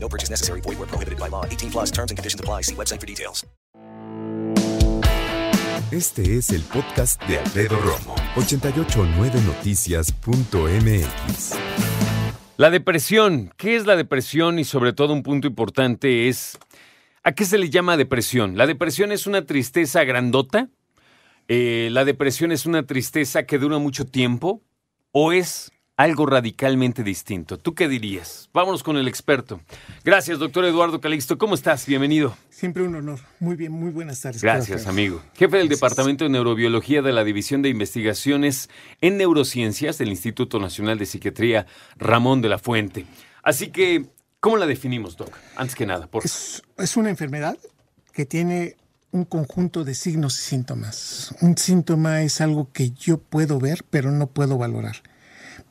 No purchase necessary. Void where prohibited by law. 18 plus terms and conditions apply. See website for details. Este es el podcast de Alfredo Romo. 889noticias.mx. La depresión. ¿Qué es la depresión? Y sobre todo un punto importante es, ¿a qué se le llama depresión? ¿La depresión es una tristeza grandota? Eh, ¿La depresión es una tristeza que dura mucho tiempo? ¿O es algo radicalmente distinto? ¿Tú qué dirías? Vámonos con el experto. Gracias, doctor Eduardo Calixto. ¿Cómo estás? Bienvenido. Siempre un honor. Muy bien, muy buenas tardes. Gracias, amigo. Jefe del Departamento de Neurobiología de la División de Investigaciones en Neurociencias del Instituto Nacional de Psiquiatría, Ramón de la Fuente. Así que, ¿cómo la definimos, Doc? Antes que nada, por Es, es una enfermedad que tiene un conjunto de signos y síntomas. Un síntoma es algo que yo puedo ver, pero no puedo valorar.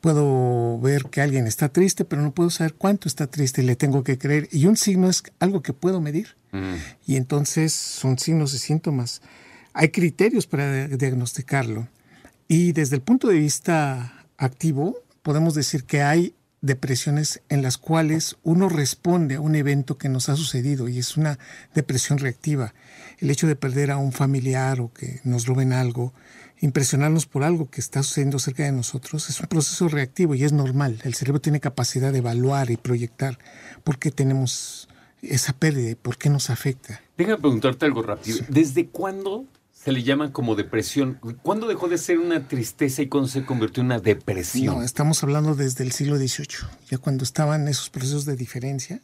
Puedo ver que alguien está triste, pero no puedo saber cuánto está triste y le tengo que creer. Y un signo es algo que puedo medir. Y entonces son signos y síntomas. Hay criterios para diagnosticarlo. Y desde el punto de vista activo, podemos decir que hay depresiones en las cuales uno responde a un evento que nos ha sucedido y es una depresión reactiva. El hecho de perder a un familiar o que nos roben algo, impresionarnos por algo que está sucediendo cerca de nosotros, es un proceso reactivo y es normal. El cerebro tiene capacidad de evaluar y proyectar por qué tenemos esa pérdida y por qué nos afecta. Déjame preguntarte algo rápido. ¿Desde cuándo se le llama como depresión? ¿Cuándo dejó de ser una tristeza y cuándo se convirtió en una depresión? No, estamos hablando desde el siglo XVIII, ya cuando estaban esos procesos de diferencia,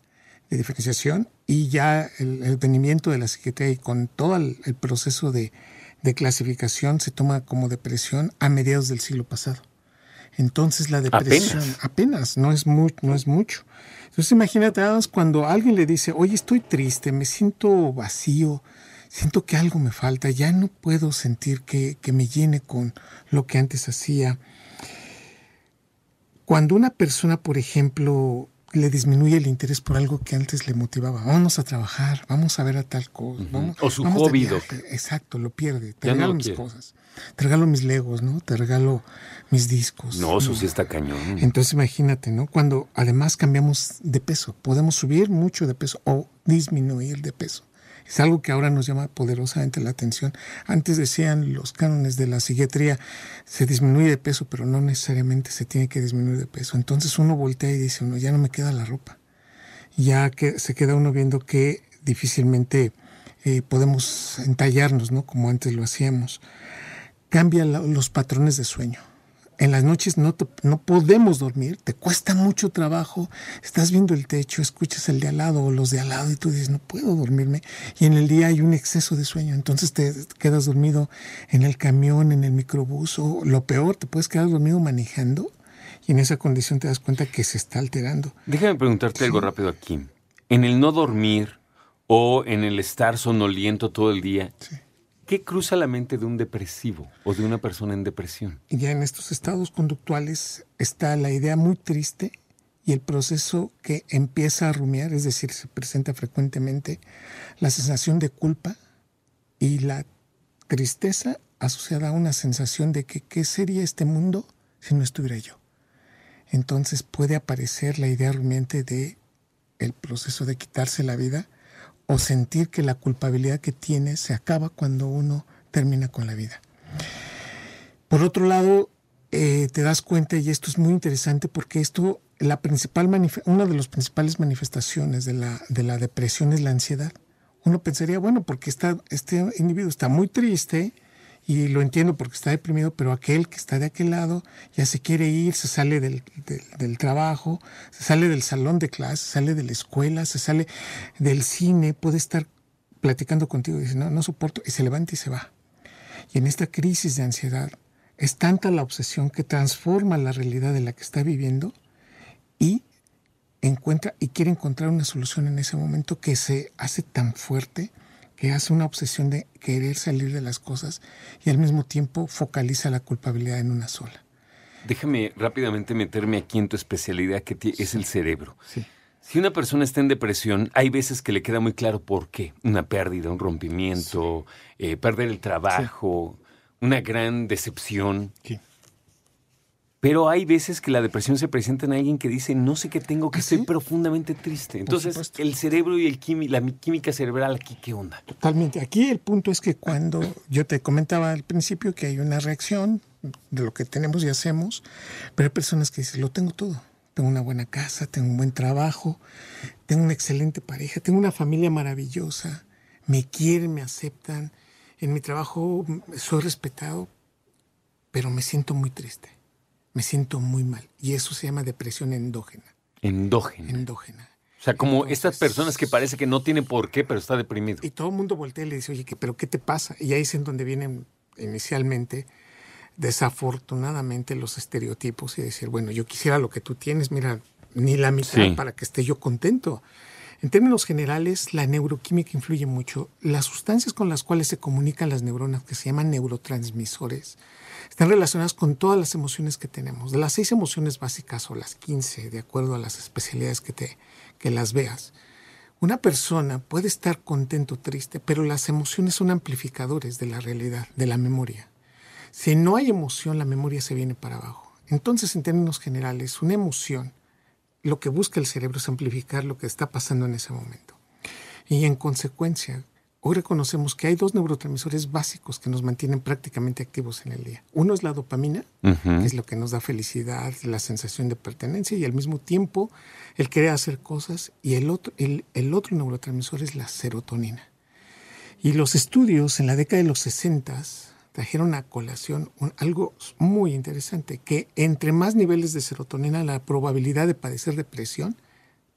de diferenciación, y ya el, el venimiento de la psiquiatría y con todo el, el proceso de, de clasificación se toma como depresión a mediados del siglo pasado. Entonces la depresión Apenas. apenas, no, es mu- no es mucho. Entonces imagínate cuando alguien le dice, oye, estoy triste, me siento vacío, siento que algo me falta, ya no puedo sentir que, que me llene con lo que antes hacía. Cuando una persona, por ejemplo, le disminuye el interés por algo que antes le motivaba, vamos a trabajar, vamos a ver a tal cosa, vamos, O su vamos de hobby, Doc. viaje". Exacto, lo pierde. Te Ya no regalo lo mis quiere. cosas, te regalo mis legos, ¿no? Te regalo mis discos. No, eso sí está cañón. Entonces imagínate, ¿no? Cuando además cambiamos de peso, podemos subir mucho de peso o disminuir de peso. Es algo que ahora nos llama poderosamente la atención. Antes decían los cánones de la psiquiatría, se disminuye de peso, pero no necesariamente se tiene que disminuir de peso. Entonces uno voltea y dice, uno, ya no me queda la ropa. Ya que se queda uno viendo que difícilmente eh, podemos entallarnos, ¿no? Como antes lo hacíamos. Cambia los patrones de sueño. En las noches no, te- no podemos dormir, te cuesta mucho trabajo, estás viendo el techo, escuchas el de al lado o los de al lado y tú dices, no puedo dormirme. Y en el día hay un exceso de sueño, entonces te quedas dormido en el camión, en el microbús o lo peor, te puedes quedar dormido manejando y en esa condición te das cuenta que se está alterando. Déjame preguntarte algo rápido aquí. En el no dormir o en el estar sonoliento todo el día, ¿qué cruza la mente de un depresivo o de una persona en depresión? Ya en estos estados conductuales está la idea muy triste y el proceso que empieza a rumiar, es decir, se presenta frecuentemente la sensación de culpa y la tristeza asociada a una sensación de que qué sería este mundo si no estuviera yo. Entonces puede aparecer la idea rumiante de el proceso de quitarse la vida o sentir que la culpabilidad que tiene se acaba cuando uno termina con la vida. Por otro lado, eh, te das cuenta, y esto es muy interesante porque esto, la principal una de las principales manifestaciones de la, de la depresión es la ansiedad. Uno pensaría, bueno, porque está, este individuo está muy triste y lo entiendo porque está deprimido, pero aquel que está de aquel lado ya se quiere ir, se sale del, del- del trabajo, se sale del salón de clase, sale de la escuela, se sale del cine, puede estar platicando contigo y dice, no, no soporto, y se levanta y se va. Y en esta crisis de ansiedad es tanta la obsesión que transforma la realidad de la que está viviendo y encuentra y quiere encontrar una solución en ese momento que se hace tan fuerte que hace una obsesión de querer salir de las cosas y al mismo tiempo focaliza la culpabilidad en una sola. Déjame rápidamente meterme aquí en tu especialidad, que es el cerebro. Sí. Si una persona está en depresión, hay veces que le queda muy claro por qué. Una pérdida, un rompimiento, eh, perder el trabajo, una gran decepción. Pero hay veces que la depresión se presenta en alguien que dice, no sé qué tengo, que ¿Ah, estoy sí? profundamente triste. Entonces, el cerebro y el quimi- la mi- química cerebral aquí, ¿qué onda? Totalmente. Aquí el punto es que cuando yo te comentaba al principio que hay una reacción de lo que tenemos y hacemos, pero hay personas que dicen, lo tengo todo. Tengo una buena casa, tengo un buen trabajo, tengo una excelente pareja, tengo una familia maravillosa, me quieren, me aceptan, en mi trabajo soy respetado, pero me siento muy triste, me siento muy mal. Y eso se llama depresión endógena. Endógeno. endógena. o sea, como Entonces- estas personas que parece que no tienen por qué, pero está deprimido. Y todo el mundo voltea y le dice, oye, ¿qué- ¿pero qué te pasa? Y ahí es en donde vienen inicialmente, desafortunadamente, los estereotipos y decir, bueno, yo quisiera lo que tú tienes, mira, ni la mitad Sí. para que esté yo contento. En términos generales, la neuroquímica influye mucho. Las sustancias con las cuales se comunican las neuronas, que se llaman neurotransmisores, están relacionadas con todas las emociones que tenemos. De las seis emociones básicas o las 15, de acuerdo a las especialidades que, te, que las veas, una persona puede estar contento o triste, pero las emociones son amplificadores de la realidad, de la memoria. Si no hay emoción, la memoria se viene para abajo. Entonces, en términos generales, una emoción, lo que busca el cerebro es amplificar lo que está pasando en ese momento. Y en consecuencia, hoy reconocemos que hay dos neurotransmisores básicos que nos mantienen prácticamente activos en el día. Uno es la dopamina, que es lo que nos da felicidad, la sensación de pertenencia y al mismo tiempo el querer hacer cosas. Y el otro, el, el otro neurotransmisor es la serotonina. Y los estudios en la década de los 60 trajeron a colación un- algo muy interesante, que entre más niveles de serotonina, la probabilidad de padecer depresión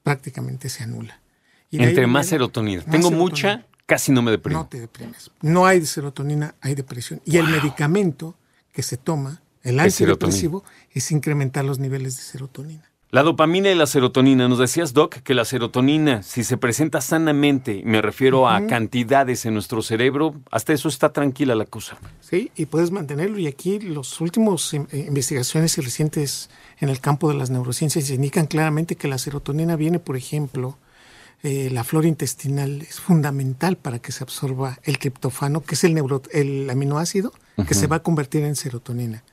prácticamente se anula. Y Entre más serotonina. más Tengo serotonina. mucha, casi no me deprimo. No te deprimes. No hay serotonina, hay depresión. Y el medicamento que se toma, el antidepresivo, es incrementar los niveles de serotonina. La dopamina y la serotonina. Nos decías, Doc, que la serotonina, si se presenta sanamente, me refiero a cantidades en nuestro cerebro, hasta eso está tranquila la cosa. Sí, y puedes mantenerlo. Y aquí los últimos eh, investigaciones y recientes en el campo de las neurociencias indican claramente que la serotonina viene, por ejemplo, eh, la flora intestinal es fundamental para que se absorba el triptofano, que es el, neuro- el aminoácido que se va a convertir en serotonina.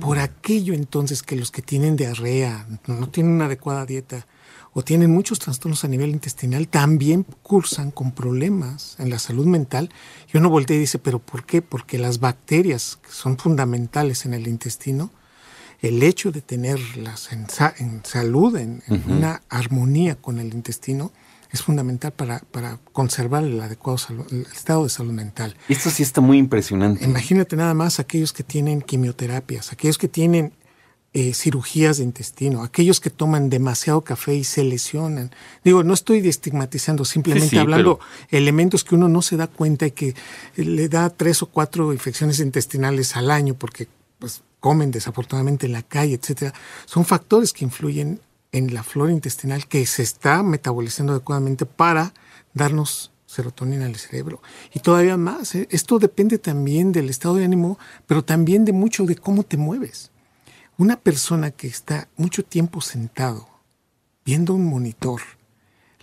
Por aquello entonces que los que tienen diarrea, no tienen una adecuada dieta o tienen muchos trastornos a nivel intestinal, también cursan con problemas en la salud mental. Y uno voltea y dice, ¿pero por qué? Porque las bacterias que son fundamentales en el intestino, el hecho de tenerlas en, sa- en salud, en, en una armonía con el intestino, es fundamental para, para conservar el adecuado el estado de salud mental. Esto sí está muy impresionante. Imagínate nada más aquellos que tienen quimioterapias, aquellos que tienen eh, cirugías de intestino, aquellos que toman demasiado café y se lesionan. Digo, no estoy estigmatizando, simplemente Sí, sí, hablando elementos que uno no se da cuenta y que le da tres o cuatro infecciones intestinales al año porque pues comen desafortunadamente en la calle, etcétera. Son factores que influyen en la flora intestinal que se está metabolizando adecuadamente para darnos serotonina al cerebro. Y todavía más, ¿eh? esto depende también del estado de ánimo, pero también de mucho de cómo te mueves. Una persona que está mucho tiempo sentado viendo un monitor,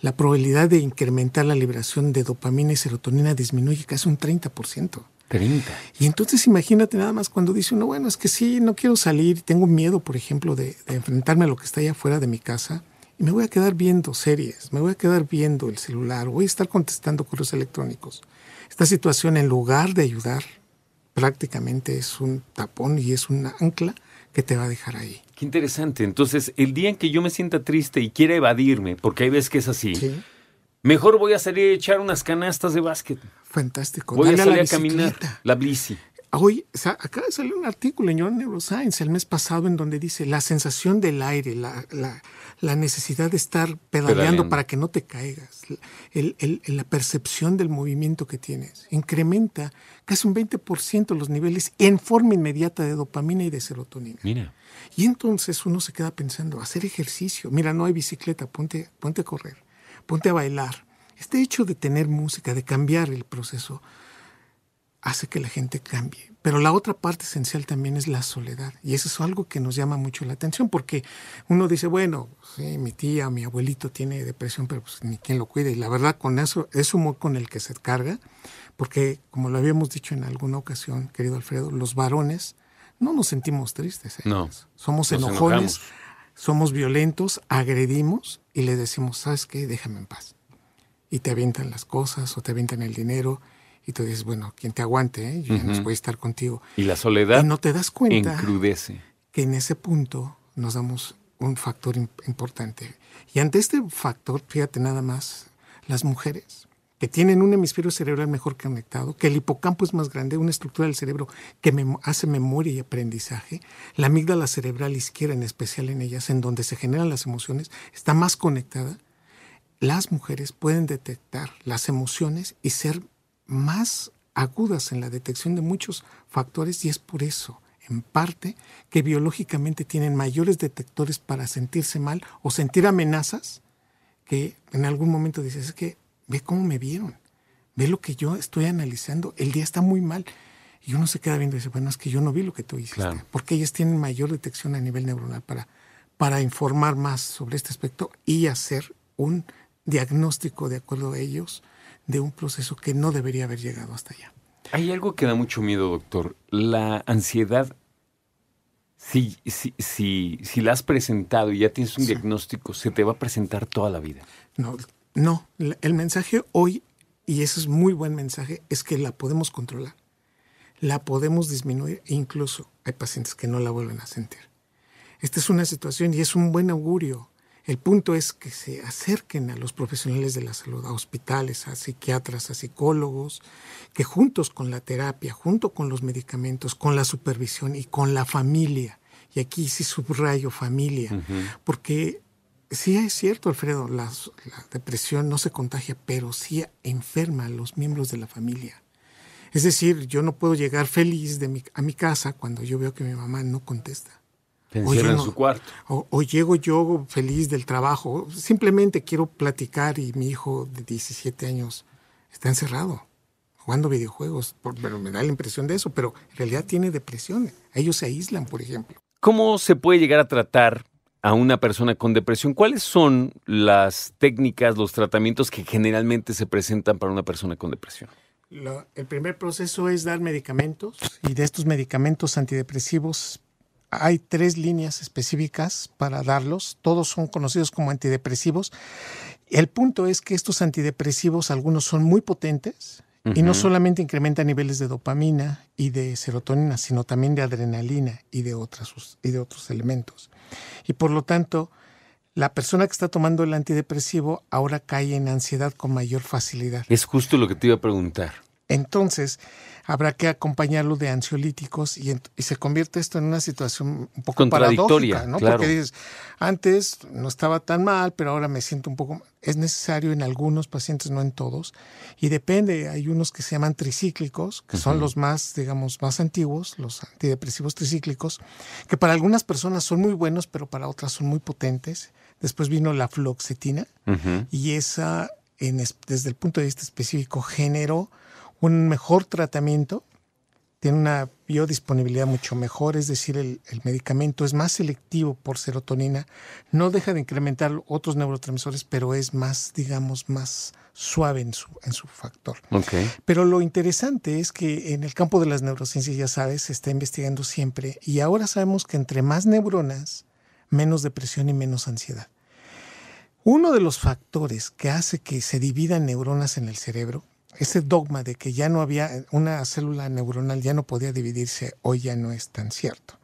la probabilidad de incrementar la liberación de dopamina y serotonina disminuye casi un 30%. 30. Y entonces imagínate nada más cuando dice uno, bueno, es que sí, no quiero salir, tengo miedo, por ejemplo, de, de enfrentarme a lo que está allá afuera de mi casa y me voy a quedar viendo series, me voy a quedar viendo el celular, voy a estar contestando correos electrónicos. Esta situación, en lugar de ayudar, prácticamente es un tapón y es una ancla que te va a dejar ahí. Qué interesante. Entonces, el día en que yo me sienta triste y quiera evadirme, porque hay veces que es así, Sí, mejor voy a salir a echar unas canastas de básquet. fantástico. Voy a Dale salir la a caminar. La bici. Hoy acaba de salir un artículo en Your Neuroscience el mes pasado en donde dice la sensación del aire, la, la- la necesidad de estar pedaleando, Pedaleando. para que no te caigas, el- el- el- la percepción del movimiento que tienes, incrementa casi un 20% los niveles en forma inmediata de dopamina y de serotonina. Mira. Y entonces uno se queda pensando, hacer ejercicio, mira, no hay bicicleta, ponte, ponte a correr, ponte a bailar. Este hecho de tener música, de cambiar el proceso, hace que la gente cambie. Pero la otra parte esencial también es la soledad. Y eso es algo que nos llama mucho la atención, porque uno dice, bueno, sí, mi tía, mi abuelito tiene depresión, pero pues ni quien lo cuide. Y la verdad, con eso, es humor con el que se carga, porque como lo habíamos dicho en alguna ocasión, querido Alfredo, los varones no nos sentimos tristes. ¿eh? No. Somos enojones, enojamos. somos violentos, agredimos y le decimos, ¿sabes qué? Déjame en paz. Y te avientan las cosas o te avientan el dinero y tú dices, bueno, quien te aguante, ¿eh? yo ya no voy a estar contigo. Y la soledad Y no te das cuenta encrudece. que en ese punto nos damos un factor im- importante. Y ante este factor, fíjate nada más, las mujeres que tienen un hemisferio cerebral mejor conectado, que el hipocampo es más grande, una estructura del cerebro que hace memoria y aprendizaje, la amígdala cerebral izquierda, en especial en ellas, en donde se generan las emociones, está más conectada. Las mujeres pueden detectar las emociones y ser más agudas en la detección de muchos factores y es por eso, en parte, que biológicamente tienen mayores detectores para sentirse mal o sentir amenazas que en algún momento dices, es que ve cómo me vieron, ve lo que yo estoy analizando, el día está muy mal. Y uno se queda viendo y dice, bueno, es que yo no vi lo que tú hiciste, Claro. porque ellas tienen mayor detección a nivel neuronal para, para informar más sobre este aspecto y hacer un diagnóstico de acuerdo a ellos de un proceso que no debería haber llegado hasta allá. Hay algo que da mucho miedo, doctor. La ansiedad, si, si, si, si la has presentado y ya tienes un Sí. diagnóstico, se te va a presentar toda la vida. No, no, el mensaje hoy, y ese es muy buen mensaje, es que la podemos controlar, la podemos disminuir e incluso hay pacientes que no la vuelven a sentir. Esta es una situación y es un buen augurio. El punto es que se acerquen a los profesionales de la salud, a hospitales, a psiquiatras, a psicólogos, que juntos con la terapia, junto con los medicamentos, con la supervisión y con la familia, y aquí sí subrayo familia, porque sí es cierto, Alfredo, la depresión no se contagia, pero sí enferma a los miembros de la familia. Es decir, yo no puedo llegar feliz de mi- a mi casa cuando yo veo que mi mamá no contesta. Encierra en no. su cuarto. O, o llego yo feliz del trabajo, simplemente quiero platicar y mi hijo de 17 años está encerrado, jugando videojuegos, por- pero me da la impresión de eso, pero en realidad tiene depresión. Ellos se aíslan, por ejemplo. ¿Cómo se puede llegar a tratar a una persona con depresión? ¿Cuáles son las técnicas, los tratamientos que generalmente se presentan para una persona con depresión? El primer proceso es dar medicamentos y de estos medicamentos antidepresivos hay tres líneas específicas para darlos. Todos son conocidos como antidepresivos. El punto es que estos antidepresivos, algunos son muy potentes y no solamente incrementan niveles de dopamina y de serotonina, sino también de adrenalina y de, otras, y de otros elementos. Y por lo tanto, la persona que está tomando el antidepresivo ahora cae en ansiedad con mayor facilidad. Es justo lo que te iba a preguntar. Entonces, habrá que acompañarlo de ansiolíticos y, se convierte esto en una situación un poco Contradictoria, paradójica, ¿no? claro. Porque dices, antes no estaba tan mal, pero ahora me siento un poco... Es necesario en algunos pacientes, no en todos, y depende, hay unos que se llaman tricíclicos, que son los más, digamos, más antiguos, los antidepresivos tricíclicos, que para algunas personas son muy buenos, pero para otras son muy potentes. Después vino la fluoxetina, Ujú. y esa, en desde el punto de vista específico, generó un mejor tratamiento, tiene una biodisponibilidad mucho mejor, es decir, el, el medicamento es más selectivo por serotonina, no deja de incrementar otros neurotransmisores, pero es más, digamos, más suave en su, en su factor. Ok. Pero lo interesante es que en el campo de las neurociencias, ya sabes, se está investigando siempre y ahora sabemos que entre más neuronas, menos depresión y menos ansiedad. Uno de los factores que hace que se dividan neuronas en el cerebro, ese dogma de que ya no había una célula neuronal, ya no podía dividirse, hoy ya no es tan cierto.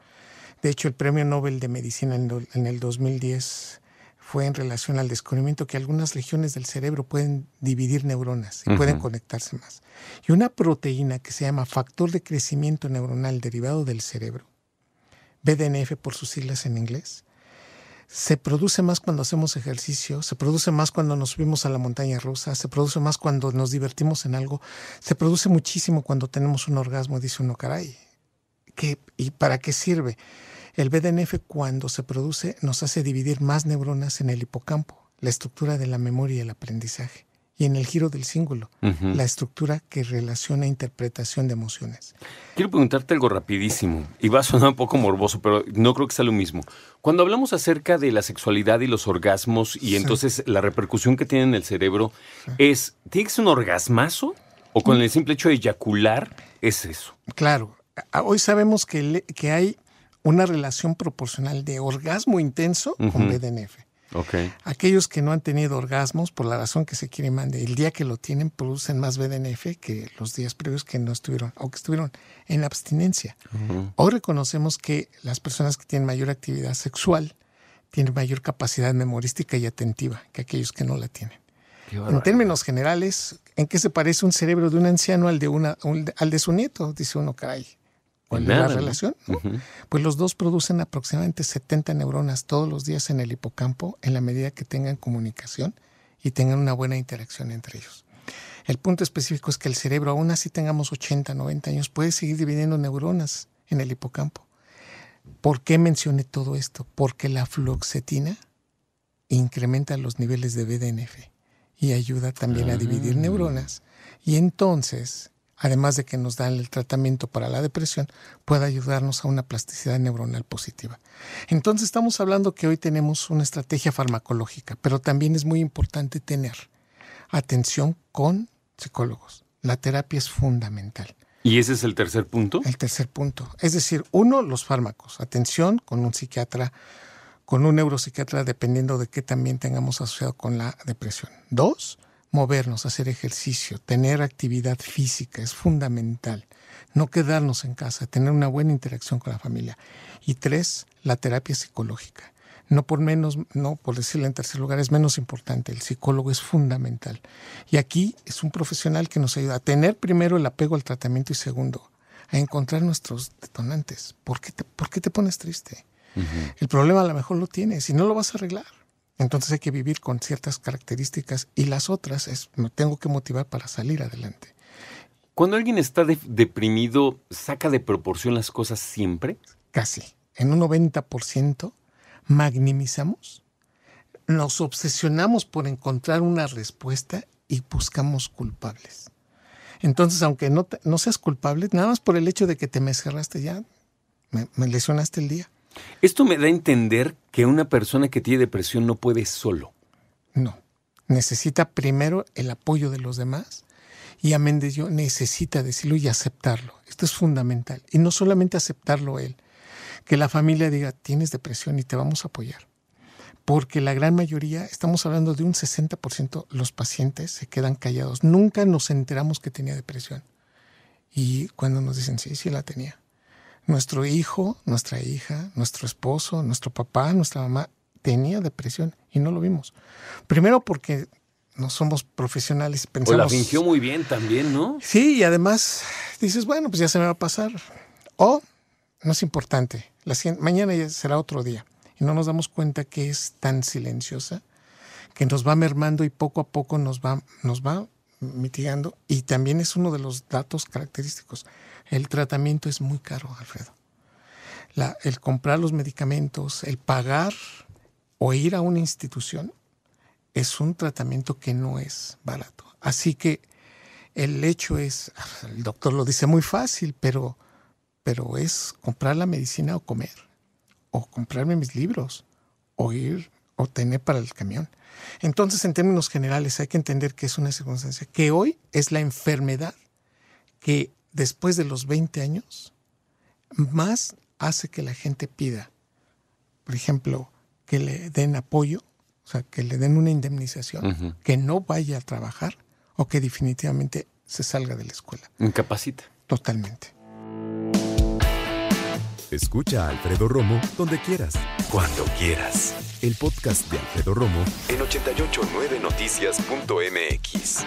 De hecho, el Premio Nobel de Medicina en el- en el 2010 fue en relación al descubrimiento que algunas regiones del cerebro pueden dividir neuronas y pueden conectarse más. Y una proteína que se llama factor de crecimiento neuronal derivado del cerebro, BDNF por sus siglas en inglés, se produce más cuando hacemos ejercicio, se produce más cuando nos subimos a la montaña rusa, se produce más cuando nos divertimos en algo, se produce muchísimo cuando tenemos un orgasmo, dice uno, caray. ¿qué- ¿Y para qué sirve? El BDNF cuando se produce nos hace dividir más neuronas en el hipocampo, la estructura de la memoria y el aprendizaje. Y en el giro del Ujú. la estructura que relaciona interpretación de emociones. Quiero preguntarte algo rapidísimo, y va a sonar un poco morboso, pero no creo que sea lo mismo. Cuando hablamos acerca de la sexualidad y los orgasmos, y Sí. entonces la repercusión que tiene en el cerebro, es, ¿tiene que ser un orgasmazo? ¿O con el simple hecho de eyacular es eso? Claro, a- hoy sabemos que, le- que hay una relación proporcional de orgasmo intenso con. BDNF. Aquellos que no han tenido orgasmos, por la razón que se quiere mande, el día que lo tienen producen más BDNF que los días previos que no estuvieron o que estuvieron en abstinencia. Hoy reconocemos que las personas que tienen mayor actividad sexual tienen mayor capacidad memorística y atentiva que aquellos que no la tienen. En términos generales, ¿en qué se parece un cerebro de un anciano al de, una, un- al de su nieto? Dice uno, caray. ¿Cuál es Nada, la relación? Pues los dos producen aproximadamente 70 neuronas todos los días en el hipocampo en la medida que tengan comunicación y tengan una buena interacción entre ellos. El punto específico es que el cerebro, aún así tengamos 80, 90 años, puede seguir dividiendo neuronas en el hipocampo. ¿Por qué mencioné todo esto? Porque la fluoxetina incrementa los niveles de BDNF y ayuda también a dividir neuronas. Y entonces, además de que nos dan el tratamiento para la depresión, puede ayudarnos a una plasticidad neuronal positiva. Entonces estamos hablando que hoy tenemos una estrategia farmacológica, pero también es muy importante tener atención con psicólogos. La terapia es fundamental. ¿Y ese es el tercer punto? El tercer punto. Es decir, uno, los fármacos. Atención con un psiquiatra, con un neuropsiquiatra, dependiendo de qué también tengamos asociado con la depresión. Dos, movernos, hacer ejercicio, tener actividad física es fundamental. No quedarnos en casa, tener una buena interacción con la familia. Y tres, la terapia psicológica. No por menos, no por decirlo en tercer lugar, es menos importante. El psicólogo es fundamental. Y aquí es un profesional que nos ayuda a tener primero el apego al tratamiento y segundo, a encontrar nuestros detonantes. ¿Por qué te, por qué te pones triste? El problema a lo mejor lo tienes y no lo vas a arreglar. Entonces hay que vivir con ciertas características y las otras es me tengo que motivar para salir adelante. Cuando alguien está de- deprimido, ¿saca de proporción las cosas siempre? Casi. En un 90% magnimizamos, nos obsesionamos por encontrar una respuesta y buscamos culpables. Entonces, aunque no, te- no seas culpable, nada más por el hecho de que te me cerraste ya, me, me lesionaste el día. Esto me da a entender que una persona que tiene depresión no puede solo. No. Necesita primero el apoyo de los demás y amén de ello necesita decirlo y aceptarlo. Esto es fundamental. Y no solamente aceptarlo él, que la familia diga, tienes depresión y te vamos a apoyar. Porque la gran mayoría, estamos hablando de un 60%, los pacientes se quedan callados. Nunca nos enteramos que tenía depresión. Y cuando nos dicen, sí, sí la tenía. Nuestro hijo, nuestra hija, nuestro esposo, nuestro papá, nuestra mamá tenía depresión y no lo vimos. Primero porque no somos profesionales y O pensamos... la fingió muy bien también, ¿no? Sí, y además dices, bueno, pues ya se me va a pasar. O no es importante, la siguiente- mañana ya será otro día. Y no nos damos cuenta que es tan silenciosa que nos va mermando y poco a poco nos va, nos va mitigando. Y también es uno de los datos característicos. El tratamiento es muy caro, Alfredo. El comprar los medicamentos, el pagar o ir a una institución es un tratamiento que no es barato. Así que el hecho es, el doctor lo dice muy fácil, pero, pero es comprar la medicina o comer, o comprarme mis libros, o ir, o tener para el camión. Entonces, en términos generales, hay que entender que es una circunstancia que hoy es la enfermedad que después de los 20 años más hace que la gente pida, por ejemplo, que le den apoyo, o sea, que le den una indemnización, que no vaya a trabajar o que definitivamente se salga de la escuela. Incapacita. Totalmente. Escucha a Alfredo Romo donde quieras, cuando quieras. El podcast de Alfredo Romo en 889noticias.mx.